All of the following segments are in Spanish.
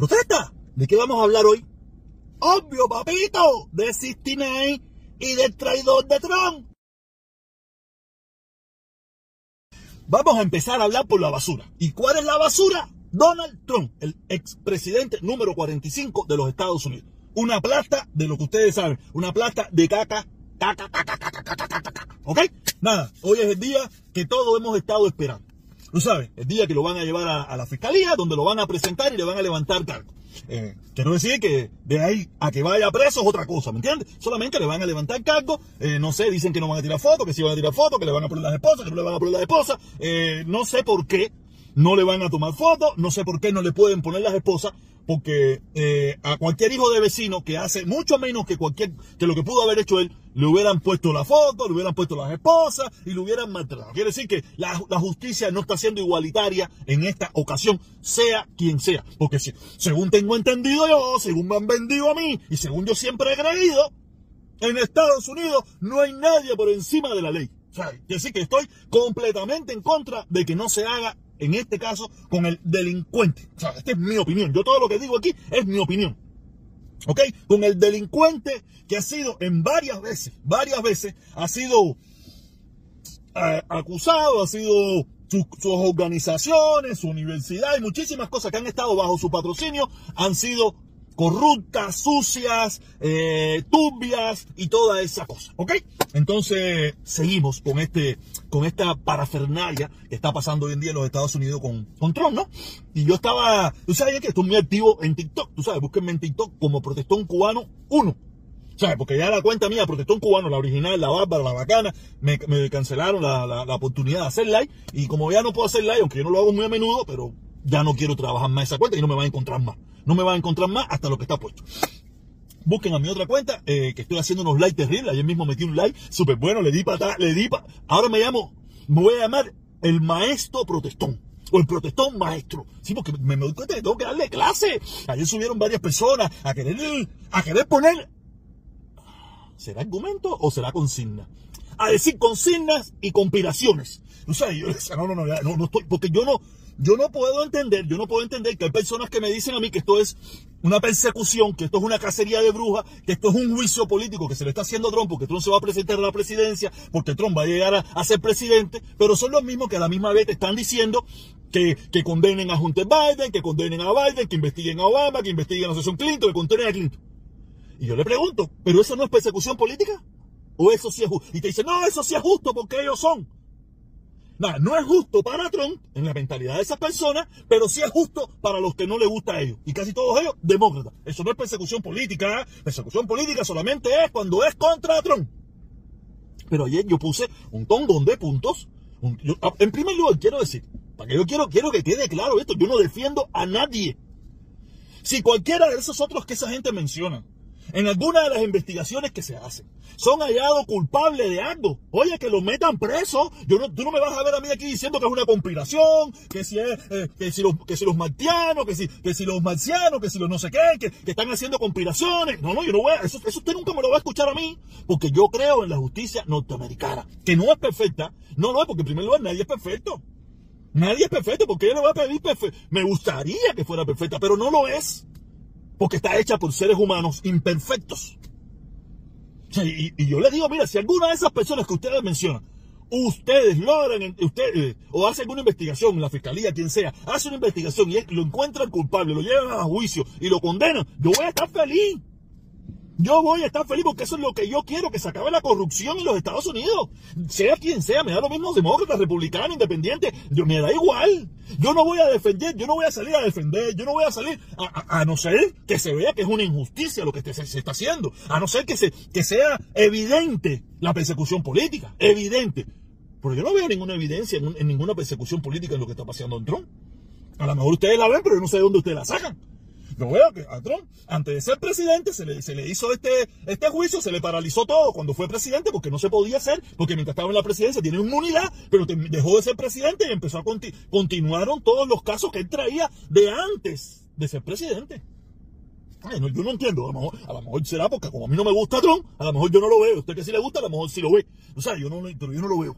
¿Protesta? ¿De qué vamos a hablar hoy? Obvio, papito, de 69 y del traidor de Trump. Vamos a empezar a hablar por la basura. ¿Y cuál es la basura? Donald Trump, el expresidente número 45 de los Estados Unidos. Una plata de lo que ustedes saben, una plata de caca, caca, caca, caca, caca, caca, caca. ¿Ok? Nada, hoy es el día que todos hemos estado esperando. Tú sabes, el día que lo van a llevar a, la fiscalía, donde lo van a presentar y le van a levantar cargo. Eh, quiero decir que de ahí a que vaya preso es otra cosa, ¿me entiendes? Solamente le van a levantar cargo, eh, no sé, dicen que no van a tirar fotos, que sí van a tirar fotos, que le van a poner las esposas, que no le van a poner las esposas, eh, no sé por qué no le van a tomar fotos, no sé por qué no le pueden poner las esposas, porque eh, a cualquier hijo de vecino que hace mucho menos que cualquier que lo que pudo haber hecho él, le hubieran puesto la foto, le hubieran puesto las esposas y le hubieran maltratado. Quiere decir que la, justicia no está siendo igualitaria en esta ocasión, sea quien sea. Porque según tengo entendido yo, según me han vendido a mí y según yo siempre he creído, en Estados Unidos no hay nadie por encima de la ley. O sea, decir que estoy completamente en contra de que no se haga en este caso, con el delincuente. O sea, esta es mi opinión. Yo todo lo que digo aquí es mi opinión. ¿Ok? Con el delincuente que ha sido en varias veces, varias veces, ha sido eh, acusado, ha sido sus, sus organizaciones, su universidad y muchísimas cosas que han estado bajo su patrocinio han sido corruptas, sucias, eh, y toda esa cosa, ¿ok? Entonces seguimos con este, con esta parafernalia que está pasando hoy en día en los Estados Unidos con, con Trump, ¿no? Y yo estaba, tú sabes que estoy muy activo en TikTok, tú sabes, búsquenme en TikTok como Protestón Cubano 1. ¿Sabes? Porque ya la cuenta mía, Protestón Cubano, la original, la bárbara, la bacana, me, me cancelaron la, la, oportunidad de hacer live. Y como ya no puedo hacer live, aunque yo no lo hago muy a menudo, pero ya no quiero trabajar más esa cuenta y no me va a encontrar más. No me va a encontrar más hasta lo que está puesto. Busquen a mi otra cuenta, eh, que estoy haciendo unos likes terribles. Ayer mismo metí un like súper bueno, le di para le di para. Ahora me llamo, me voy a llamar el maestro protestón. O el protestón maestro. Sí, porque me, me doy cuenta que tengo que darle clase. Ayer subieron varias personas a querer, a querer poner. ¿Será argumento o será consigna? A decir consignas y conspiraciones. O sea, yo decía, no, no, no, no, no estoy, porque yo no, yo no puedo entender, yo no puedo entender que hay personas que me dicen a mí que esto es una persecución, que esto es una cacería de brujas, que esto es un juicio político que se le está haciendo a Trump porque Trump se va a presentar a la presidencia, porque Trump va a llegar a, ser presidente, pero son los mismos que a la misma vez te están diciendo que, que condenen a Hunter Biden, que condenen a Biden, que investiguen a Obama, que investiguen a Susan Clinton, que condenen a Clinton. Y yo le pregunto, ¿pero eso no es persecución política? ¿O eso sí es justo? Y te dicen, no, eso sí es justo porque ellos son. Nada, no es justo para Trump en la mentalidad de esas personas, pero sí es justo para los que no le gusta a ellos. Y casi todos ellos, demócratas. Eso no es persecución política. Persecución política solamente es cuando es contra Trump. Pero ayer yo puse un tongón de puntos. Un, yo, en primer lugar, quiero decir, para que yo quiero, quiero que quede claro esto, yo no defiendo a nadie. Si cualquiera de esos otros que esa gente menciona, en alguna de las investigaciones que se hacen, son hallados culpables de algo. Oye, que los metan presos. Yo no, tú no me vas a ver a mí aquí diciendo que es una conspiración, que si, es, eh, que si, los, que si los martianos, que si, que si los marcianos, que si los no sé qué, que, que están haciendo conspiraciones. No, no, yo no voy a, eso, eso usted nunca me lo va a escuchar a mí, porque yo creo en la justicia norteamericana, que no es perfecta. No, no, porque en primer lugar nadie es perfecto. Nadie es perfecto, porque yo le voy a pedir perfecto. Me gustaría que fuera perfecta, pero no lo es porque está hecha por seres humanos imperfectos. y, yo le digo, mira, si alguna de esas personas que ustedes mencionan, ustedes logran, ustedes, o hacen alguna investigación, la fiscalía, quien sea, hace una investigación y lo encuentran culpable, lo llevan a juicio y lo condenan, yo voy a estar feliz. Yo voy a estar feliz porque eso es lo que yo quiero, que se acabe la corrupción en los Estados Unidos. Sea quien sea, me da lo mismo demócrata, republicano, independiente, yo, me da igual. Yo no voy a defender, yo no voy a salir a defender, yo no voy a salir a, no ser que se vea que es una injusticia lo que se, está haciendo, a no ser que, se, que sea evidente la persecución política, evidente. Porque yo no veo ninguna evidencia en, en ninguna persecución política en lo que está pasando en Trump. A lo mejor ustedes la ven, pero yo no sé de dónde ustedes la sacan. Yo veo que a Trump, antes de ser presidente, se le, se le hizo este, este juicio, se le paralizó todo cuando fue presidente, porque no se podía hacer, porque mientras estaba en la presidencia tiene inmunidad, pero dejó de ser presidente y empezó a conti continuaron todos los casos que él traía de antes de ser presidente. Ay, no, yo no entiendo, a lo, mejor, a lo mejor será porque como a mí no me gusta Trump, a lo mejor yo no lo veo, usted que sí le gusta, a lo mejor sí lo ve. O sea, yo no, yo no lo veo.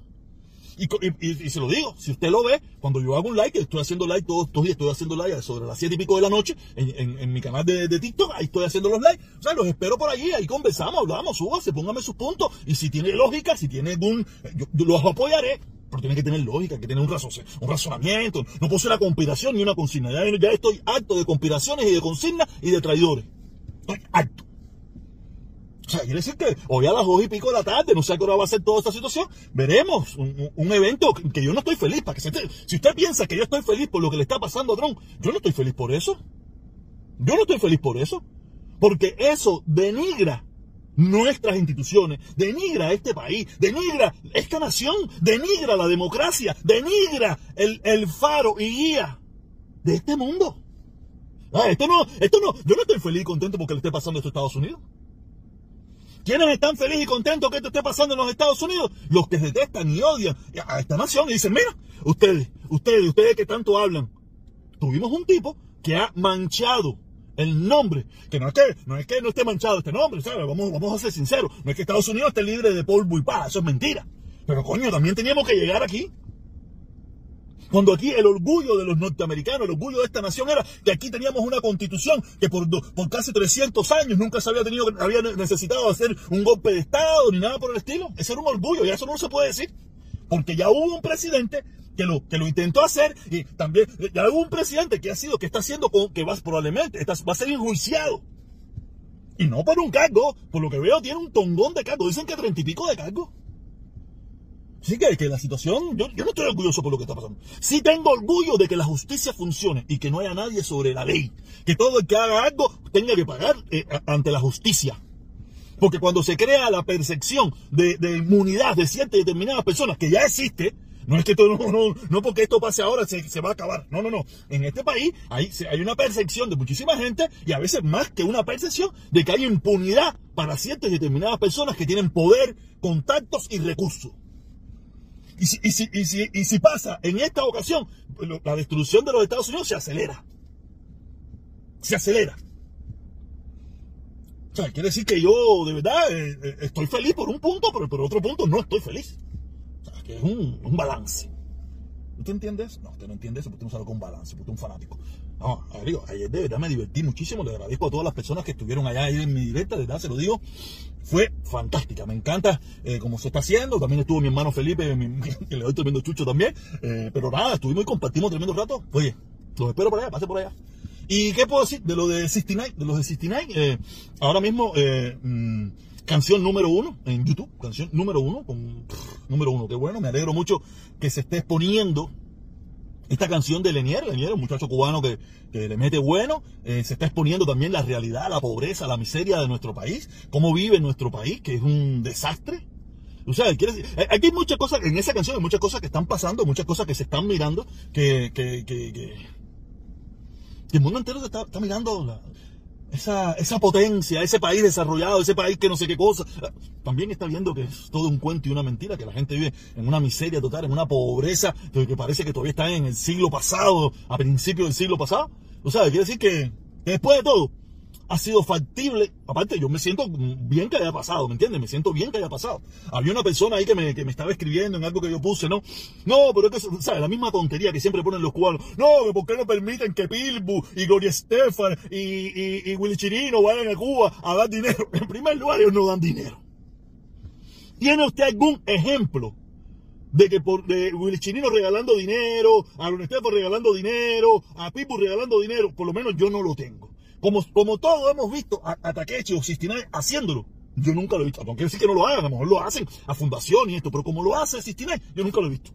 Y, se lo digo, si usted lo ve, cuando yo hago un like, estoy haciendo like todos estos días, estoy haciendo like sobre las siete y pico de la noche en, en, mi canal de, de, TikTok, ahí estoy haciendo los likes. O sea, los espero por allí, ahí conversamos, hablamos, súbase, póngame sus puntos. Y si tiene lógica, si tiene algún, yo, los apoyaré, pero tiene que tener lógica, que tener un, un razonamiento. No puede ser una conspiración ni una consigna. Ya, ya estoy harto de conspiraciones y de consignas y de traidores. Estoy harto. O sea, quiere decir que hoy a las dos y pico de la tarde, no sé a qué hora va a ser toda esta situación, veremos un, evento que, yo no estoy feliz. Para si usted piensa que yo estoy feliz por lo que le está pasando a Trump, yo no estoy feliz por eso. Yo no estoy feliz por eso. Porque eso denigra nuestras instituciones, denigra este país, denigra esta nación, denigra la democracia, denigra el, el faro y guía de este mundo. Ah, esto no, esto no, yo no estoy feliz y contento porque le esté pasando esto a Estados Unidos. ¿Quiénes están felices y contentos que esto esté pasando en los Estados Unidos? Los que detestan y odian a esta nación y dicen, mira, ustedes, ustedes, ustedes que tanto hablan, tuvimos un tipo que ha manchado el nombre, que no es que no es que no esté manchado este nombre, ¿sabes? Vamos, vamos a ser sinceros, no es que Estados Unidos esté libre de polvo y paz, eso es mentira. Pero coño, también teníamos que llegar aquí. Cuando aquí el orgullo de los norteamericanos, el orgullo de esta nación era que aquí teníamos una constitución que por, casi 300 años nunca se había tenido, había necesitado hacer un golpe de Estado ni nada por el estilo. Ese era un orgullo y eso no se puede decir. Porque ya hubo un presidente que lo, que lo intentó hacer y también ya hubo un presidente que ha sido, que está haciendo, que va probablemente, va a ser enjuiciado. Y no por un cargo, por lo que veo tiene un tongón de cargo. Dicen que treinta y pico de cargo. Sí que, que la situación, yo, no estoy orgulloso por lo que está pasando. Sí tengo orgullo de que la justicia funcione y que no haya nadie sobre la ley. Que todo el que haga algo tenga que pagar eh, ante la justicia. Porque cuando se crea la percepción de, inmunidad de ciertas determinadas personas, que ya existe, no es que todo, no, no, no porque esto pase ahora se, se, va a acabar. No, no, no. En este país hay, hay una percepción de muchísima gente y a veces más que una percepción de que hay impunidad para ciertas determinadas personas que tienen poder, contactos y recursos. Y si, y si, y si, pasa en esta ocasión, pues la destrucción de los Estados Unidos se acelera. Se acelera. O sea, quiere decir que yo de verdad eh, eh, estoy feliz por un punto, pero por otro punto no estoy feliz. O sea, que es un balance. ¿Usted entiende eso? No, usted no entiende eso porque usted no sabe con balance, porque es un fanático. No, digo, ayer de verdad me divertí muchísimo, le agradezco a todas las personas que estuvieron allá en mi directa, de verdad se lo digo, fue fantástica, me encanta eh, cómo se está haciendo, también estuvo mi hermano Felipe, que le doy tremendo chucho también, eh, pero nada, estuvimos y compartimos tremendo rato, oye, los espero por allá, pase por allá. ¿Y qué puedo decir de lo de 69? De los de 69, eh, ahora mismo, eh, mm, canción número uno en YouTube, canción número uno, con, número uno, qué bueno, me alegro mucho que se esté exponiendo esta canción de Lenier, Lenier, un muchacho cubano que, le mete bueno, eh, se está exponiendo también la realidad, la pobreza, la miseria de nuestro país, cómo vive nuestro país, que es un desastre. O sea, decir, eh, aquí hay muchas cosas, en esa canción hay muchas cosas que están pasando, muchas cosas que se están mirando, que, que, que, que, el mundo entero está, está mirando la, esa, esa potencia, ese país desarrollado, ese país que no sé qué cosa, también está viendo que es todo un cuento y una mentira, que la gente vive en una miseria total, en una pobreza que parece que todavía está en el siglo pasado, a principios del siglo pasado. O sea, quiere decir que después de todo, ha sido factible. Aparte, yo me siento bien que haya pasado, ¿me entiendes? Me siento bien que haya pasado. Había una persona ahí que me, que me estaba escribiendo en algo que yo puse, ¿no? No, pero es que, ¿sabes? La misma tontería que siempre ponen los cubanos. No, ¿por qué no permiten que Pilbu y Gloria Estefan y, y, y Willy Chirino vayan a Cuba a dar dinero? En primer lugar, ellos no dan dinero. ¿Tiene usted algún ejemplo de que por de Willy Chirino regalando dinero, a Estefan regalando dinero, a Pilbu regalando dinero? Por lo menos yo no lo tengo. Como, como todos hemos visto a, a Takechi o Sistinae haciéndolo. Yo nunca lo he visto. Quiere decir que no lo hagan, a lo mejor lo hacen a fundación y esto, pero como lo hace Sistinae, yo nunca lo he visto.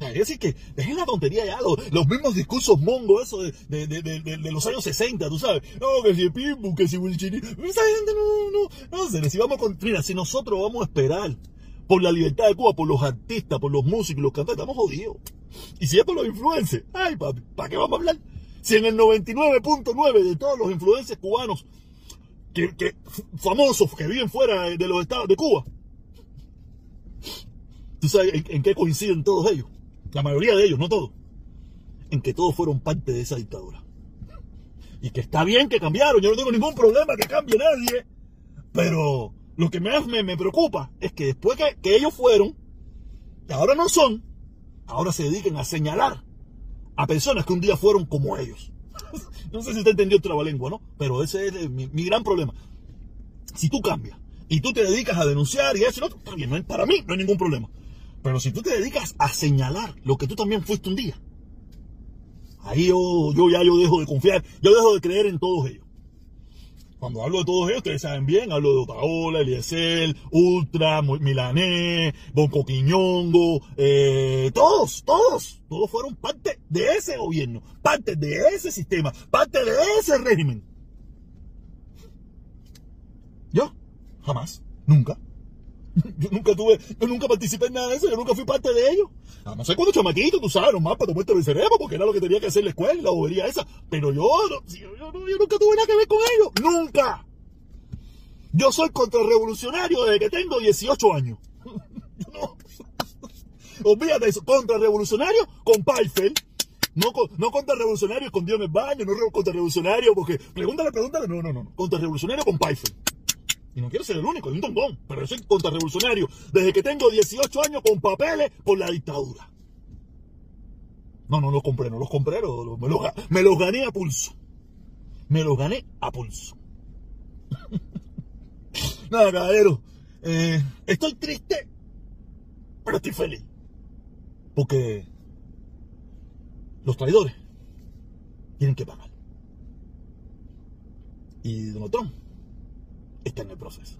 Es decir que dejen la tontería ya, los, mismos discursos mongos, eso de, de, de, de, los años 60, tú sabes. No, que si Pimbu, que si Wilchini. Esa gente no, no, no, si vamos con, mira, si nosotros vamos a esperar por la libertad de Cuba, por los artistas, por los músicos, los cantantes, estamos jodidos. Y si es por los influencers, ay papi, ¿para qué vamos a hablar? Si en el 99.9 de todos los influencers cubanos que, famosos que viven fuera de los estados de Cuba, ¿tú sabes en, qué coinciden todos ellos? La mayoría de ellos, no todos. En que todos fueron parte de esa dictadura. Y que está bien que cambiaron, yo no tengo ningún problema que cambie nadie. Pero lo que más me, me preocupa es que después que, que ellos fueron, Y ahora no son. Ahora se dedican a señalar a personas que un día fueron como ellos. no sé si usted entendió el trabalengua, ¿no? Pero ese es eh, mi, gran problema. Si tú cambias y tú te dedicas a denunciar y eso, no, está bien, para mí no hay ningún problema. Pero si tú te dedicas a señalar lo que tú también fuiste un día, ahí yo, yo ya yo dejo de confiar, yo dejo de creer en todos ellos. Cuando hablo de todos ellos, ustedes saben bien, hablo de Otaola, Eliezer, Ultra, Milané, Bonco Quiñongo, eh, todos, todos, todos fueron parte de ese gobierno, parte de ese sistema, parte de ese régimen. Yo, jamás, nunca. Yo nunca tuve, yo nunca participé en nada de eso, yo nunca fui parte de ello. Además, sé cuando chamaquito, tú sabes, nomás para tomarte el cerebro, porque era lo que tenía que hacer la escuela, la bobería esa. Pero yo, yo, yo, yo nunca tuve nada que ver con ello. ¡Nunca! Yo soy contrarrevolucionario desde que tengo 18 años. no. Olvídate eso, contrarrevolucionario con Paifel. No, no contrarrevolucionario escondido en el baño, no contrarrevolucionario porque... Pregúntale, pregúntale. No, no, no. Contrarrevolucionario con Paifel. Y no quiero ser el único, es un tondón, pero soy contrarrevolucionario desde que tengo 18 años con papeles por la dictadura. No, no los compré, no los compré, me, los, me los gané a pulso. Me los gané a pulso. Nada, caballero. Eh, estoy triste, pero estoy feliz. Porque los traidores tienen que pagar. Y Donald Trump está en el proceso.